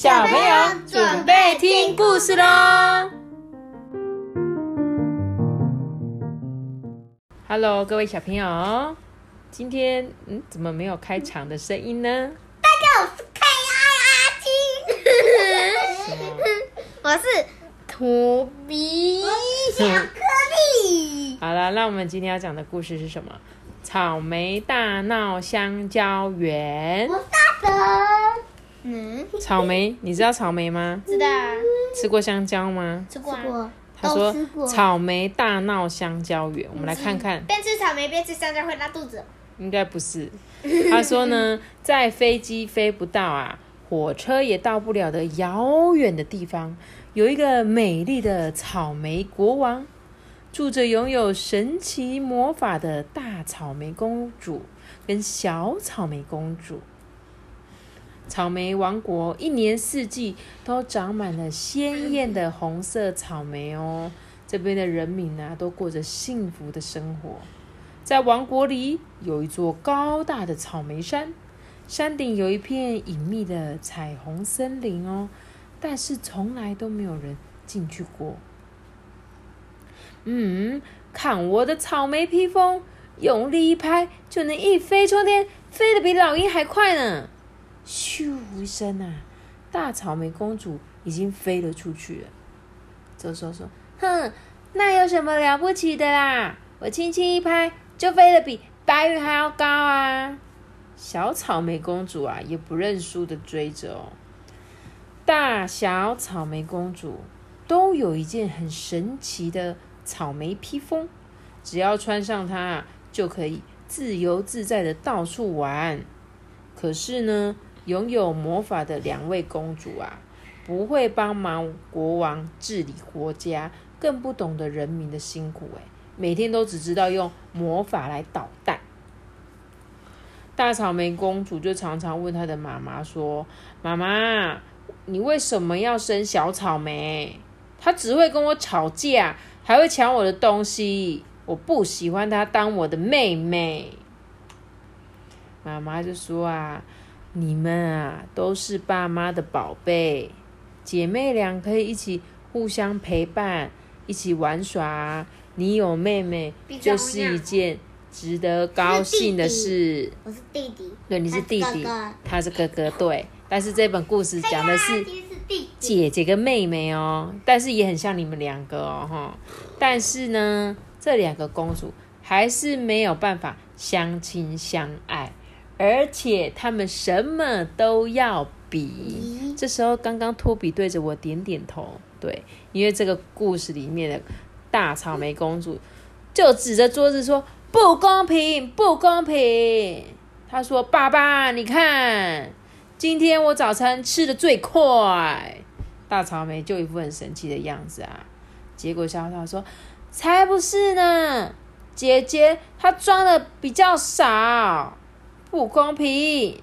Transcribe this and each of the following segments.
小朋友准备听故事喽！Hello，各位小朋友，今天嗯，怎么没有开场的声音呢？大家好，我是 K I R T，，我是托比小颗粒。好了，那我们今天要讲的故事是什么？草莓大闹香蕉园。我大神。嗯，草莓，你知道草莓吗？知道啊。吃过香蕉吗？吃过。他说草莓大闹香蕉园，我们来看看。边吃草莓边吃香蕉会拉肚子？应该不是。他说呢，在飞机飞不到啊，火车也到不了的遥远的地方，有一个美丽的草莓国王，住着拥有神奇魔法的大草莓公主跟小草莓公主。草莓王国一年四季都长满了鲜艳的红色草莓哦，这边的人民呢都过着幸福的生活。在王国里有一座高大的草莓山，山顶有一片隐秘的彩虹森林哦，但是从来都没有人进去过。嗯，看我的草莓披风，用力一拍就能一飞冲天，飞得比老鹰还快呢。咻一声啊，大草莓公主已经飞了出去了。这时候说：“哼，那有什么了不起的啦？我轻轻一拍，就飞得比白云还要高啊！”小草莓公主啊，也不认输的追着哦。大小草莓公主都有一件很神奇的草莓披风，只要穿上它，就可以自由自在的到处玩。可是呢？拥有魔法的两位公主啊，不会帮忙国王治理国家，更不懂得人民的辛苦。哎，每天都只知道用魔法来捣蛋。大草莓公主就常常问她的妈妈说：“妈妈，你为什么要生小草莓？她只会跟我吵架，还会抢我的东西。我不喜欢她当我的妹妹。”妈妈就说：“啊。”你们啊，都是爸妈的宝贝，姐妹俩可以一起互相陪伴，一起玩耍。你有妹妹，就是一件值得高兴的事。我是弟弟，对，你是弟弟，他是哥哥，对。但是这本故事讲的是姐姐跟妹妹哦，但是也很像你们两个哦，哈。但是呢，这两个公主还是没有办法相亲相爱。而且他们什么都要比。这时候，刚刚托比对着我点点头，对，因为这个故事里面的大草莓公主就指着桌子说：“不公平，不公平！”她说：“爸爸，你看，今天我早餐吃的最快。”大草莓就一副很神气的样子啊。结果小草说：“才不是呢，姐姐她装的比较少。”不公平！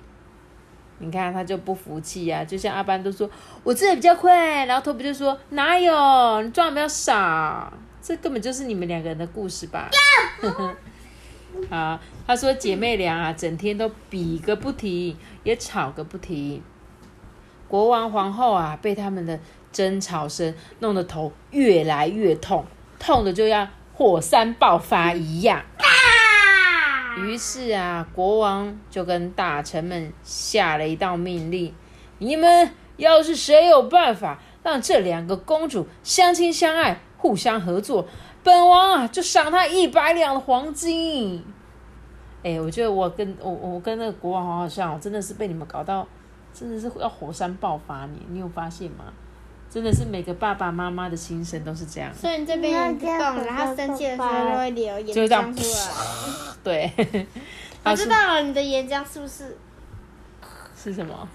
你看他就不服气呀，就像阿班都说我这比较快，然后托比就说哪有你赚的比较少，这根本就是你们两个人的故事吧？好，他说姐妹俩啊，整天都比个不停，也吵个不停。国王皇后啊，被他们的争吵声弄得头越来越痛，痛的就要火山爆发一样。于是啊，国王就跟大臣们下了一道命令：你们要是谁有办法让这两个公主相亲相爱、互相合作，本王啊就赏他一百两的黄金。哎，我觉得我跟我我跟那个国王好好像，真的是被你们搞到，真的是要火山爆发你，你有发现吗？真的是每个爸爸妈妈的心声都是这样。所以你这边有动，然后生气的时候就会流眼浆出来。对，我知道了，你的岩浆是不是？是什么？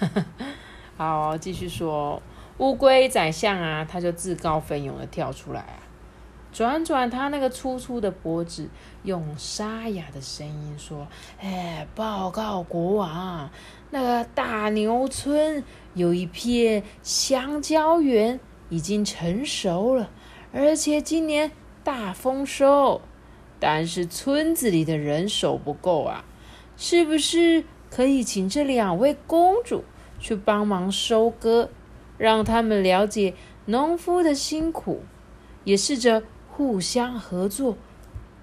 好，继续说。乌龟宰相啊，他就自告奋勇的跳出来啊，转转他那个粗粗的脖子，用沙哑的声音说：“哎，报告国王，那个大牛村。”有一片香蕉园已经成熟了，而且今年大丰收，但是村子里的人手不够啊！是不是可以请这两位公主去帮忙收割，让他们了解农夫的辛苦，也试着互相合作，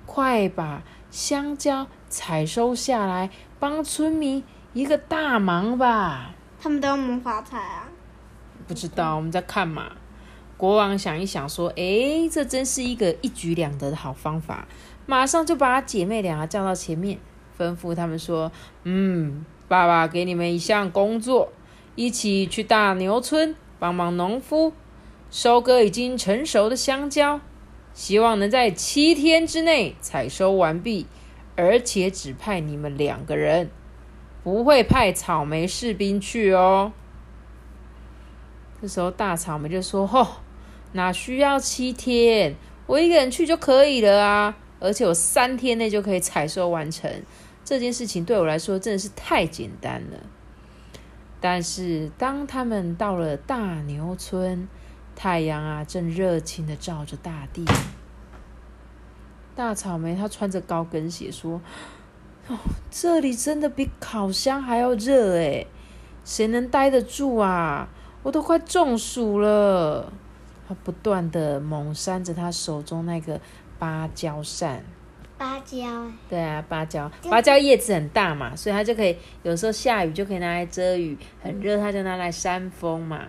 快把香蕉采收下来，帮村民一个大忙吧。他们都用魔法彩啊？不知道，我们在看嘛。国王想一想，说：“诶，这真是一个一举两得的好方法。”马上就把姐妹俩叫到前面，吩咐他们说：“嗯，爸爸给你们一项工作，一起去大牛村帮忙农夫收割已经成熟的香蕉，希望能在七天之内采收完毕，而且只派你们两个人，不会派草莓士兵去哦。”这时候大草莓就说：“吼！”哪需要七天？我一个人去就可以了啊！而且我三天内就可以采收完成这件事情，对我来说真的是太简单了。但是当他们到了大牛村，太阳啊正热情的照着大地。大草莓他穿着高跟鞋说：“哦，这里真的比烤箱还要热诶，谁能待得住啊？我都快中暑了。”他不断的猛扇着他手中那个芭蕉扇，芭蕉，对啊，芭蕉，芭蕉叶子很大嘛，所以他就可以有时候下雨就可以拿来遮雨，很热他就拿来扇风嘛。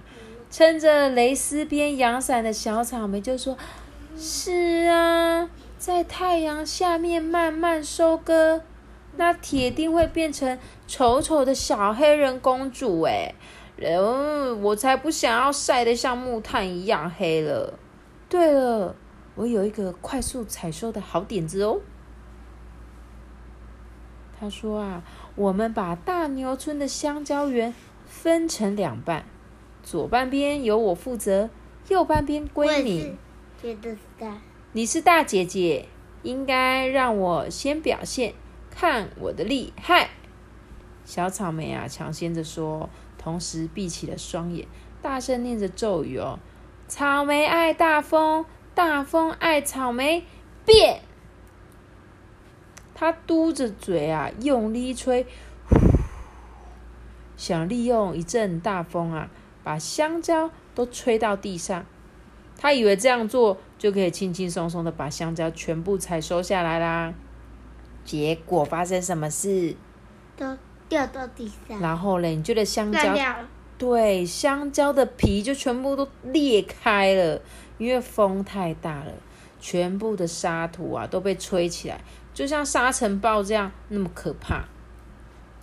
撑着蕾丝边阳伞的小草莓就说：“是啊，在太阳下面慢慢收割，那铁定会变成丑丑的小黑人公主哎。”嗯，我才不想要晒得像木炭一样黑了。对了，我有一个快速采收的好点子哦。他说啊，我们把大牛村的香蕉园分成两半，左半边由我负责，右半边归你。觉得是你是大姐姐，应该让我先表现，看我的厉害。小草莓啊，抢先着说。同时闭起了双眼，大声念着咒语哦：“草莓爱大风，大风爱草莓，变！”他嘟着嘴啊，用力吹，想利用一阵大风啊，把香蕉都吹到地上。他以为这样做就可以轻轻松松的把香蕉全部采收下来啦。结果发生什么事？都。掉到地上，然后嘞，你觉得香蕉对香蕉的皮就全部都裂开了，因为风太大了，全部的沙土啊都被吹起来，就像沙尘暴这样那么可怕。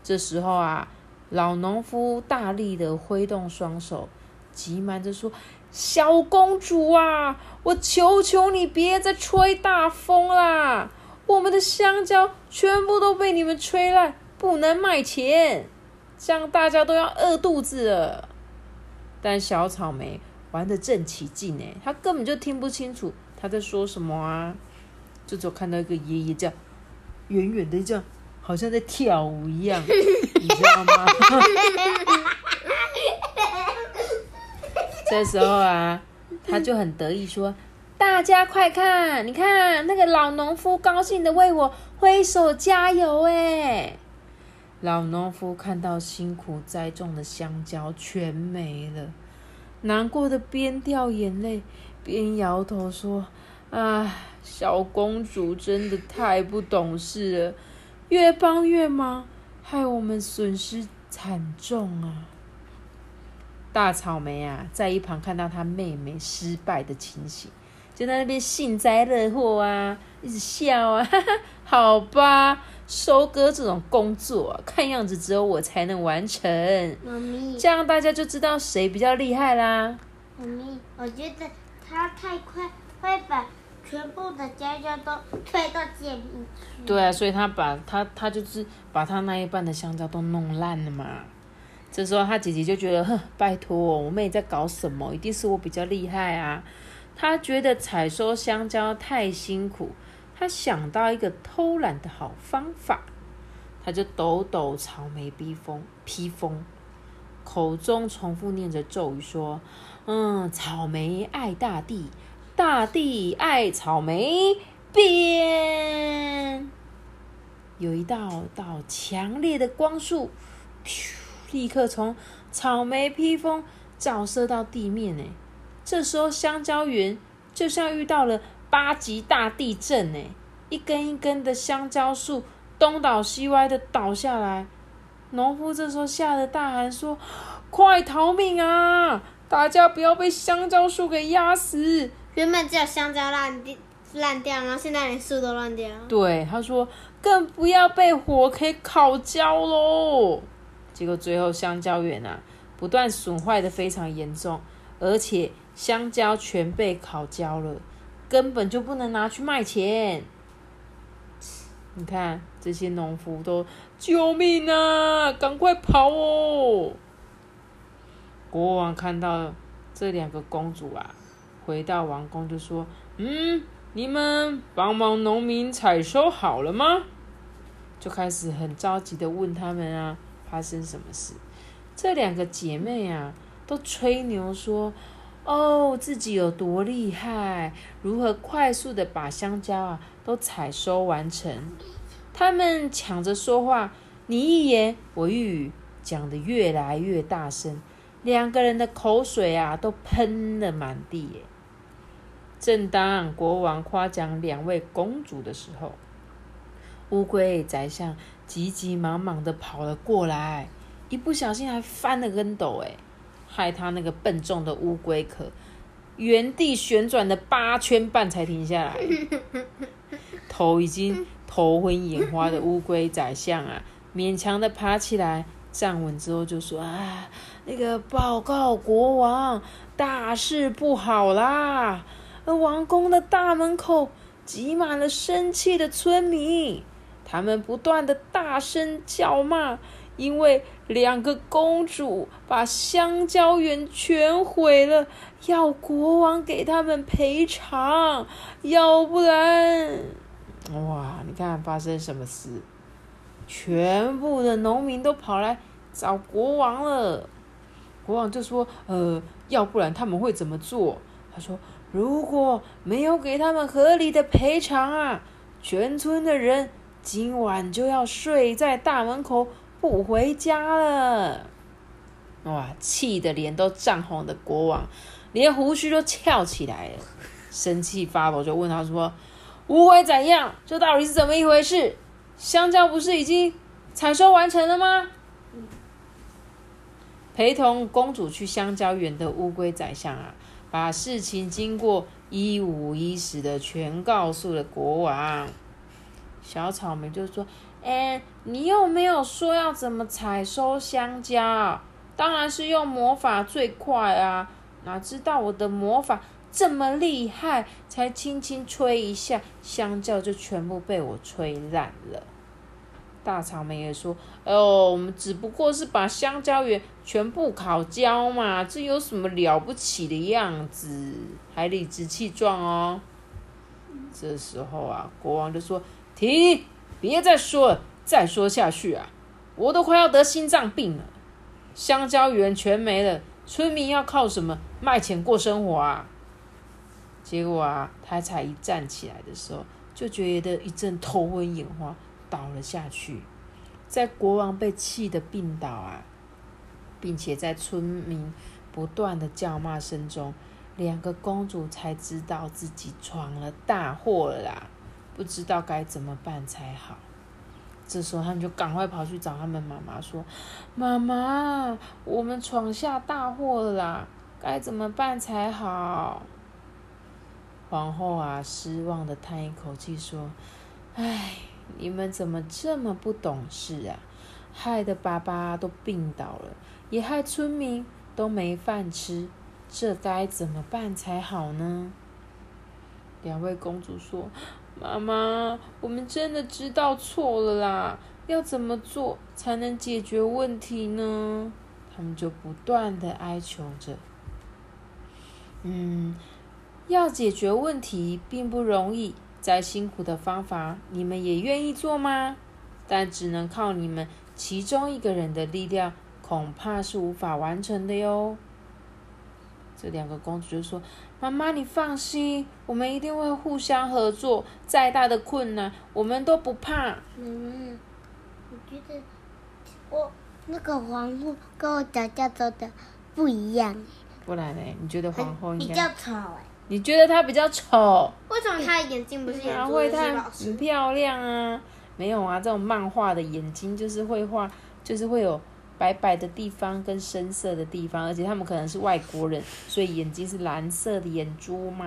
这时候啊，老农夫大力的挥动双手，急忙着说：“小公主啊，我求求你别再吹大风啦！我们的香蕉全部都被你们吹烂。”不能卖钱，这样大家都要饿肚子了。但小草莓玩的正起劲呢，他根本就听不清楚他在说什么啊，就只有看到一个爷爷这样远远的这样，好像在跳舞一样，你知道吗？这时候啊，他就很得意说：“大家快看，你看那个老农夫高兴的为我挥手加油哎。”老农夫看到辛苦栽种的香蕉全没了，难过的边掉眼泪边摇头说：“啊，小公主真的太不懂事了，越帮越忙，害我们损失惨重啊！”大草莓啊，在一旁看到他妹妹失败的情形，就在那边幸灾乐祸啊，一直笑啊，哈哈，好吧。收割这种工作，看样子只有我才能完成。妈咪，这样大家就知道谁比较厉害啦。妈咪，我觉得他太快，会把全部的香蕉都推到剑里去。对啊，所以他把他他就是把他那一半的香蕉都弄烂了嘛。这时候他姐姐就觉得，哼，拜托，我妹在搞什么？一定是我比较厉害啊。他觉得采收香蕉太辛苦。他想到一个偷懒的好方法，他就抖抖草莓披风，披风，口中重复念着咒语说：“嗯，草莓爱大地，大地爱草莓。”变，有一道道强烈的光束，立刻从草莓披风照射到地面呢。这时候，香蕉园就像遇到了八级大地震呢，一根一根的香蕉树东倒西歪的倒下来。农夫这时候吓得大喊说：“快逃命啊！大家不要被香蕉树给压死！”原本只有香蕉烂掉，烂掉，然后现在连树都烂掉。对，他说：“更不要被火给烤焦喽！”结果最后香蕉园啊，不断损坏的非常严重，而且香蕉全被烤焦了，根本就不能拿去卖钱。你看这些农夫都救命啊！赶快跑哦！国王看到这两个公主啊，回到王宫就说：“嗯，你们帮忙农民采收好了吗？”就开始很着急的问他们啊，发生什么事？这两个姐妹啊，都吹牛说：“哦，自己有多厉害，如何快速的把香蕉啊。”都采收完成，他们抢着说话，你一言我一语，讲得越来越大声，两个人的口水啊都喷了满地。正当国王夸奖两位公主的时候，乌龟宰相急急忙忙的跑了过来，一不小心还翻了跟斗，哎，害他那个笨重的乌龟壳原地旋转了八圈半才停下来。头已经头昏眼花的乌龟宰相啊，勉强的爬起来，站稳之后就说：“啊，那个报告国王，大事不好啦！王宫的大门口挤满了生气的村民，他们不断的大声叫骂，因为两个公主把香蕉园全毁了，要国王给他们赔偿，要不然……”哇！你看发生什么事？全部的农民都跑来找国王了。国王就说：“呃，要不然他们会怎么做？”他说：“如果没有给他们合理的赔偿啊，全村的人今晚就要睡在大门口不回家了。”哇！气得脸都涨红的国王，连胡须都翘起来了，生气发抖，就问他说。乌龟怎样？这到底是怎么一回事？香蕉不是已经采收完成了吗？陪同公主去香蕉园的乌龟宰相啊，把事情经过一五一十的全告诉了国王。小草莓就说：“哎，你又没有说要怎么采收香蕉，当然是用魔法最快啊！哪知道我的魔法……”这么厉害，才轻轻吹一下，香蕉就全部被我吹烂了。大草莓也说：“哦，我们只不过是把香蕉园全部烤焦嘛，这有什么了不起的样子？还理直气壮哦。”这时候啊，国王就说：“停，别再说了，再说下去啊，我都快要得心脏病了。香蕉园全没了，村民要靠什么卖钱过生活啊？”结果啊，他才一站起来的时候，就觉得一阵头昏眼花，倒了下去。在国王被气得病倒啊，并且在村民不断的叫骂声中，两个公主才知道自己闯了大祸了啦，不知道该怎么办才好。这时候，他们就赶快跑去找他们妈妈说：“妈妈，我们闯下大祸了啦，该怎么办才好？”皇后啊，失望的叹一口气说：“唉，你们怎么这么不懂事啊？害得爸爸都病倒了，也害村民都没饭吃，这该怎么办才好呢？”两位公主说：“妈妈，我们真的知道错了啦，要怎么做才能解决问题呢？”他们就不断的哀求着：“嗯。”要解决问题并不容易，再辛苦的方法，你们也愿意做吗？但只能靠你们其中一个人的力量，恐怕是无法完成的哟。这两个公主就说：“妈妈，你放心，我们一定会互相合作，再大的困难，我们都不怕。”嗯，我觉得我那个皇后跟我讲叫做的不一样，不然呢？你觉得皇后比？较丑哎。你觉得她比较丑？为什么她的眼睛不是她是老很？漂亮啊？没有啊，这种漫画的眼睛就是会画，就是会有白白的地方跟深色的地方，而且他们可能是外国人，所以眼睛是蓝色的眼珠嘛。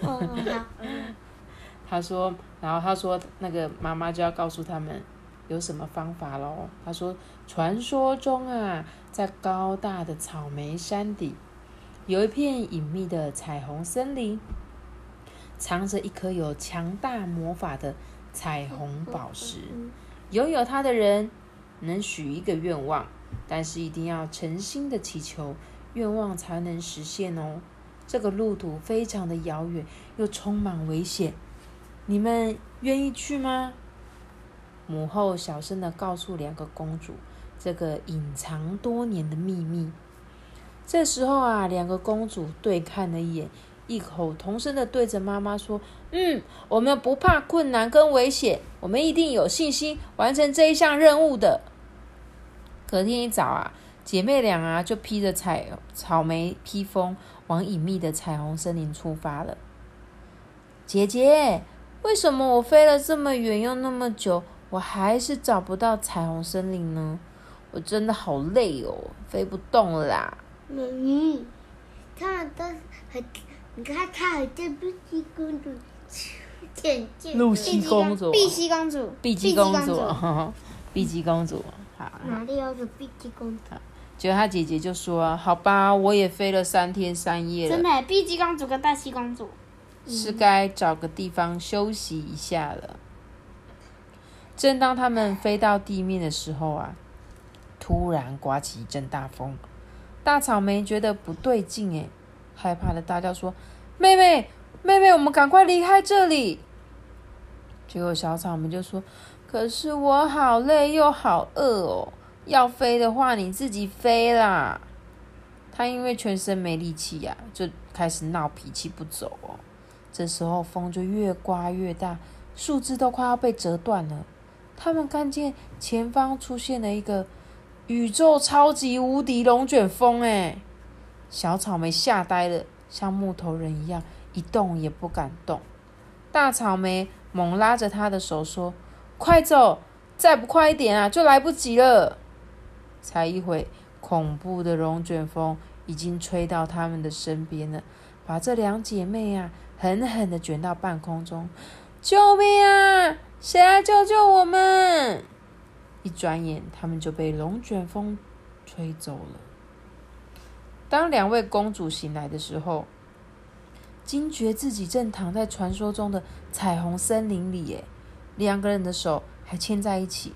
哦，好，他说，然后他说那个妈妈就要告诉他们有什么方法喽。他说，传说中啊，在高大的草莓山底，有一片隐秘的彩虹森林，藏着一颗有强大魔法的彩虹宝石。拥有它的人能许一个愿望，但是一定要诚心的祈求，愿望才能实现哦。这个路途非常的遥远，又充满危险，你们愿意去吗？母后小声的告诉两个公主这个隐藏多年的秘密。这时候啊，两个公主对看了一眼，异口同声的对着妈妈说：“嗯，我们不怕困难跟危险，我们一定有信心完成这一项任务的。”隔天一早啊，姐妹俩啊就披着彩草莓披风，往隐秘的彩虹森林出发了。姐姐，为什么我飞了这么远又那么久，我还是找不到彩虹森林呢？我真的好累哦，飞不动了啦！嗯，他们都很，你看她好像碧姬公主，渐渐露西公主，碧姬公主，碧姬公主，碧姬公主，好。哪里有个碧姬公主？结果她姐姐就说：“好吧，我也飞了三天三夜了，真的，碧姬公主跟黛西公主。是该找个地方休息一下了。”正当他们飞到地面的时候啊，突然刮起一阵大风。大草莓觉得不对劲，哎，害怕的大叫说：“妹妹，妹妹，我们赶快离开这里！”结果小草莓就说：“可是我好累又好饿哦，要飞的话你自己飞啦。”他因为全身没力气呀、就开始闹脾气不走哦。这时候风就越刮越大，树枝都快要被折断了。他们看见前方出现了一个宇宙超级无敌龙卷风，哎，小草莓吓呆了，像木头人一样一动也不敢动。大草莓猛拉着他的手说：“快走，再不快一点啊，就来不及了。”才一会，恐怖的龙卷风已经吹到他们的身边了，把这两姐妹啊狠狠的卷到半空中。救命啊！谁来救救我们？一转眼，他们就被龙卷风吹走了。当两位公主醒来的时候，惊觉自己正躺在传说中的彩虹森林里，耶，两个人的手还牵在一起。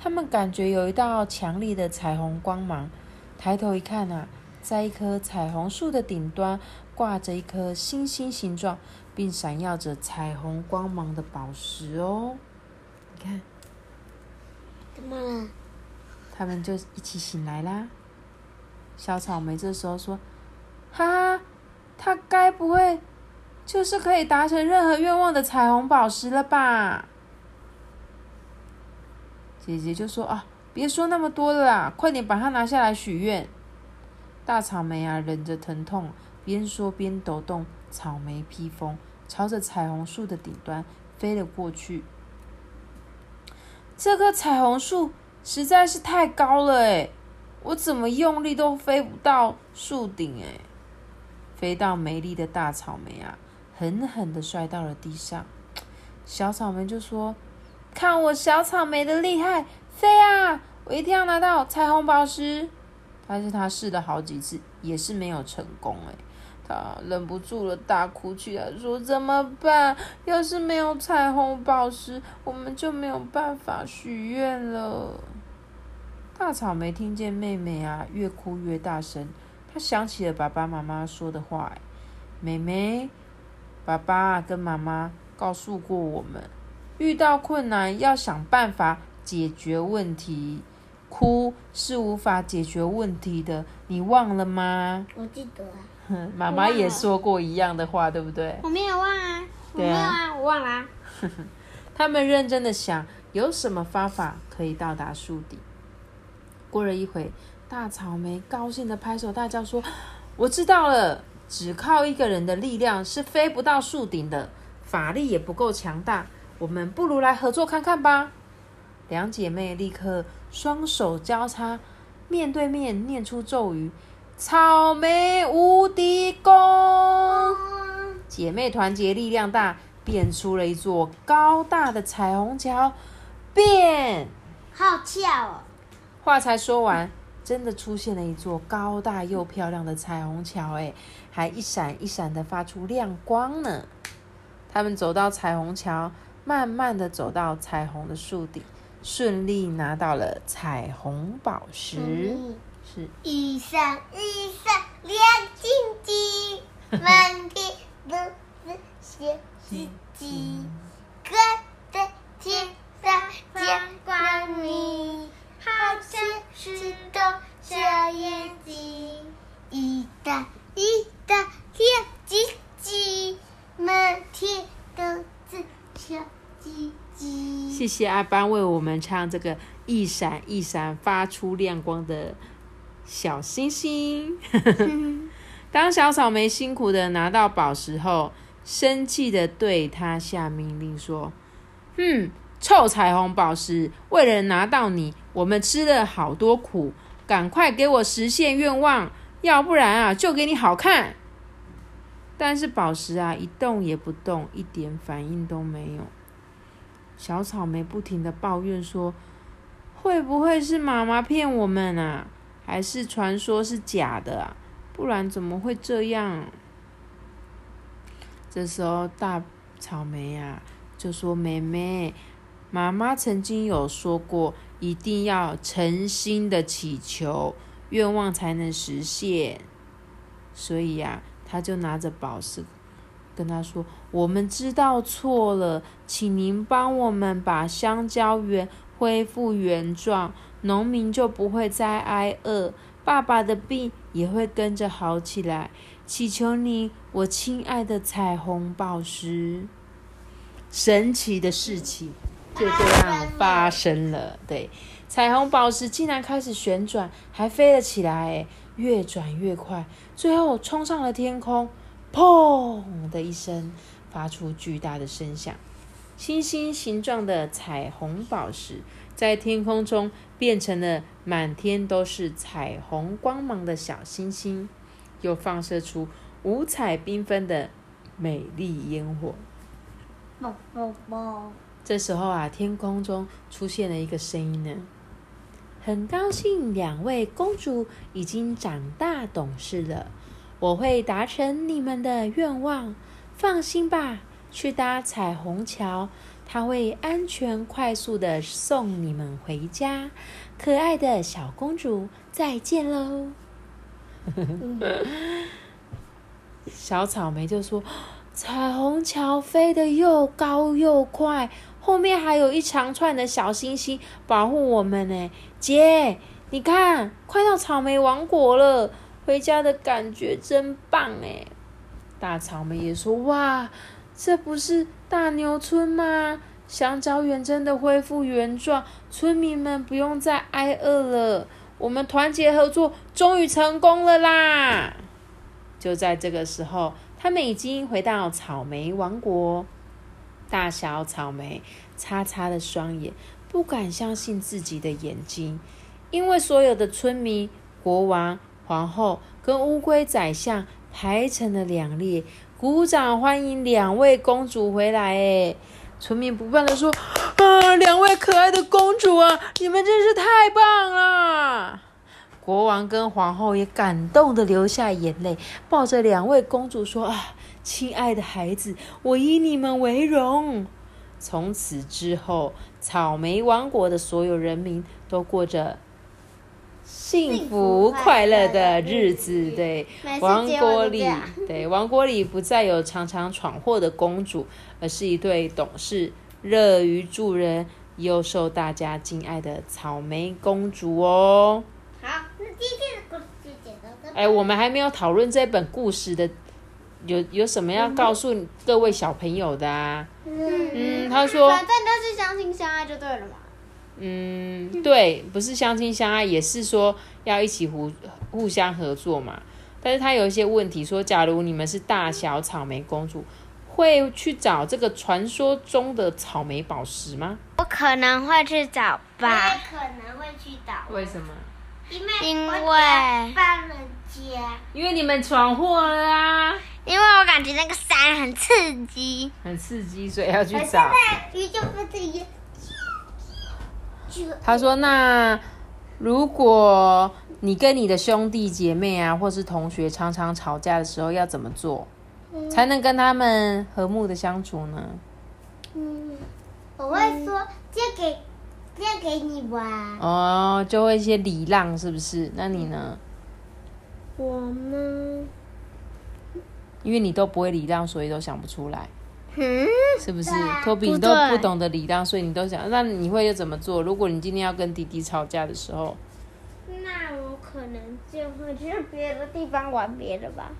他们感觉有一道强烈的彩虹光芒，抬头一看啊，在一棵彩虹树的顶端挂着一颗星星形状并闪耀着彩虹光芒的宝石哦。你看，怎么了？他们就一起醒来啦。小草莓这时候说：“哈，它该不会就是可以达成任何愿望的彩虹宝石了吧？”姐姐就说：“啊，别说那么多了啦，快点把它拿下来许愿。”大草莓啊，忍着疼痛，边说边抖动草莓披风，朝着彩虹树的顶端飞了过去。这棵彩虹树实在是太高了诶，我怎么用力都飞不到树顶诶。飞到美丽的大草莓啊，狠狠的摔到了地上。小草莓就说：“看我小草莓的厉害，飞啊！我一定要拿到彩虹宝石。”但是他试了好几次，也是没有成功诶。他忍不住了，大哭起来，说：“怎么办？要是没有彩虹宝石，我们就没有办法许愿了。”大草莓听见妹妹啊越哭越大声，他想起了爸爸妈妈说的话：“妹妹，爸爸跟妈妈告诉过我们，遇到困难要想办法解决问题，哭是无法解决问题的，你忘了吗？”我记得 妈妈也说过一样的话，对不对？我没有忘啊，我没有啊，我忘了、啊。他们认真的想，有什么方法可以到达树顶？过了一会，大草莓高兴的拍手大叫说：“ 我知道了，只靠一个人的力量是飞不到树顶的，法力也不够强大。我们不如来合作看看吧。”两姐妹立刻双手交叉，面对面念出咒语：“草莓无敌功！”姐妹团结力量大，变出了一座高大的彩虹桥。变，好巧哦！话才说完，真的出现了一座高大又漂亮的彩虹桥，哎，还一闪一闪的发出亮光呢。他们走到彩虹桥，慢慢的走到彩虹的树顶。顺利拿到了彩虹宝石，是一闪一闪亮晶晶，满天都是小鸡鸡，可在天上见光明，好像是朵小眼睛，一大一大亮晶晶，满天都是小鸡。谢谢阿班为我们唱这个一闪一闪发出亮光的小星星。当小草莓辛苦的拿到宝石后，生气的对他下命令说：“嗯，臭彩虹宝石，为了拿到你，我们吃了好多苦，赶快给我实现愿望，要不然啊，就给你好看。”但是宝石啊，一动也不动，一点反应都没有。小草莓不停的抱怨说：“会不会是妈妈骗我们啊？还是传说是假的啊？不然怎么会这样？”这时候，大草莓呀就说：“妹妹，妈妈曾经有说过，一定要诚心的祈求，愿望才能实现。所以呀，他就拿着宝石。”跟他说：“我们知道错了，请您帮我们把香蕉园恢复原状，农民就不会再挨饿，爸爸的病也会跟着好起来。祈求你，我亲爱的彩虹宝石。”神奇的事情就这样发生了。对，彩虹宝石竟然开始旋转，还飞了起来，越转越快，最后冲上了天空。砰的一声，发出巨大的声响。星星形状的彩虹宝石在天空中变成了满天都是彩虹光芒的小星星，又放射出五彩缤纷的美丽烟火。这时候啊，天空中出现了一个声音呢。很高兴两位公主已经长大懂事了。我会达成你们的愿望，放心吧。去搭彩虹桥，它会安全快速的送你们回家。可爱的小公主，再见喽！小草莓就说：“彩虹桥飞得又高又快，后面还有一长串的小星星保护我们呢。”姐，你看，快到草莓王国了。回家的感觉真棒哎！大草莓也说：“哇，这不是大牛村吗？香蕉园真的恢复原状，村民们不用再挨饿了。我们团结合作，终于成功了啦！”就在这个时候，他们已经回到草莓王国。大小草莓擦擦了双眼，不敢相信自己的眼睛，因为所有的村民、国王。皇后跟乌龟宰相排成了两列，鼓掌欢迎两位公主回来。哎，村民不断的说：“啊，两位可爱的公主啊，你们真是太棒了！”国王跟皇后也感动的流下眼泪，抱着两位公主说：“啊，亲爱的孩子，我以你们为荣。”从此之后，草莓王国的所有人民都过着。幸福快乐的日子，对王国里，对王国里不再有常常闯祸的公主，而是一对懂事、乐于助人、又受大家敬爱的草莓公主哦。好，那今天的故事就讲到这。哎，我们还没有讨论这本故事的，有有什么要告诉各位小朋友的啊？嗯，他说，反正都是相亲相爱就对了嘛。嗯，对，不是相亲相爱，也是说要一起互互相合作嘛。但是他有一些问题，说假如你们是大小草莓公主，会去找这个传说中的草莓宝石吗？我可能会去找吧也，可能会去找，为什么？因为因为家。因为你们闯祸了啊，因为我感觉那个山很刺激。很刺激，所以要去现找。在鱼就不这样。就他说：“那如果你跟你的兄弟姐妹啊，或是同学常常吵架的时候，要怎么做才能跟他们和睦的相处呢？嗯，我会说借给借给你玩。哦，就会一些礼让，是不是？那你呢？我呢？因为你都不会礼让，所以都想不出来，嗯，是不是？托比，你都不懂得礼让，所以你都想，那你会又怎么做？如果你今天要跟弟弟吵架的时候，那我可能就会去别的地方玩别的吧。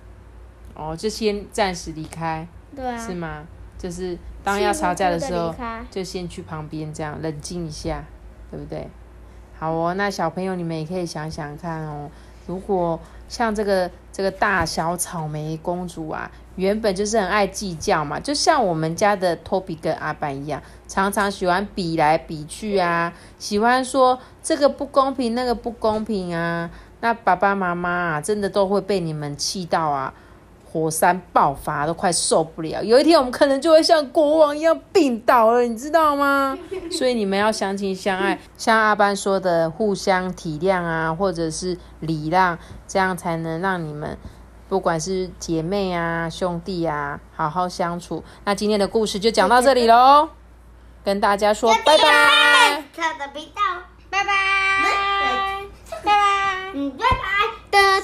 哦，就先暂时离开，对啊，是吗？就是当要吵架的时候就先去旁边这样冷静一下，对不对？好哦，那小朋友你们也可以想想看哦，如果像这个这个大小草莓公主啊，原本就是很爱计较嘛，就像我们家的托比跟阿班一样，常常喜欢比来比去啊，喜欢说这个不公平，那个不公平啊。那爸爸妈妈啊，真的都会被你们气到啊，火山爆发都快受不了。有一天我们可能就会像国王一样病倒了，你知道吗？所以你们要相亲相爱，像阿班说的，互相体谅啊，或者是礼让，这样才能让你们不管是姐妹啊、兄弟啊，好好相处。那今天的故事就讲到这里喽，跟大家说拜拜。他的频道，拜拜，拜拜，嗯，拜拜。的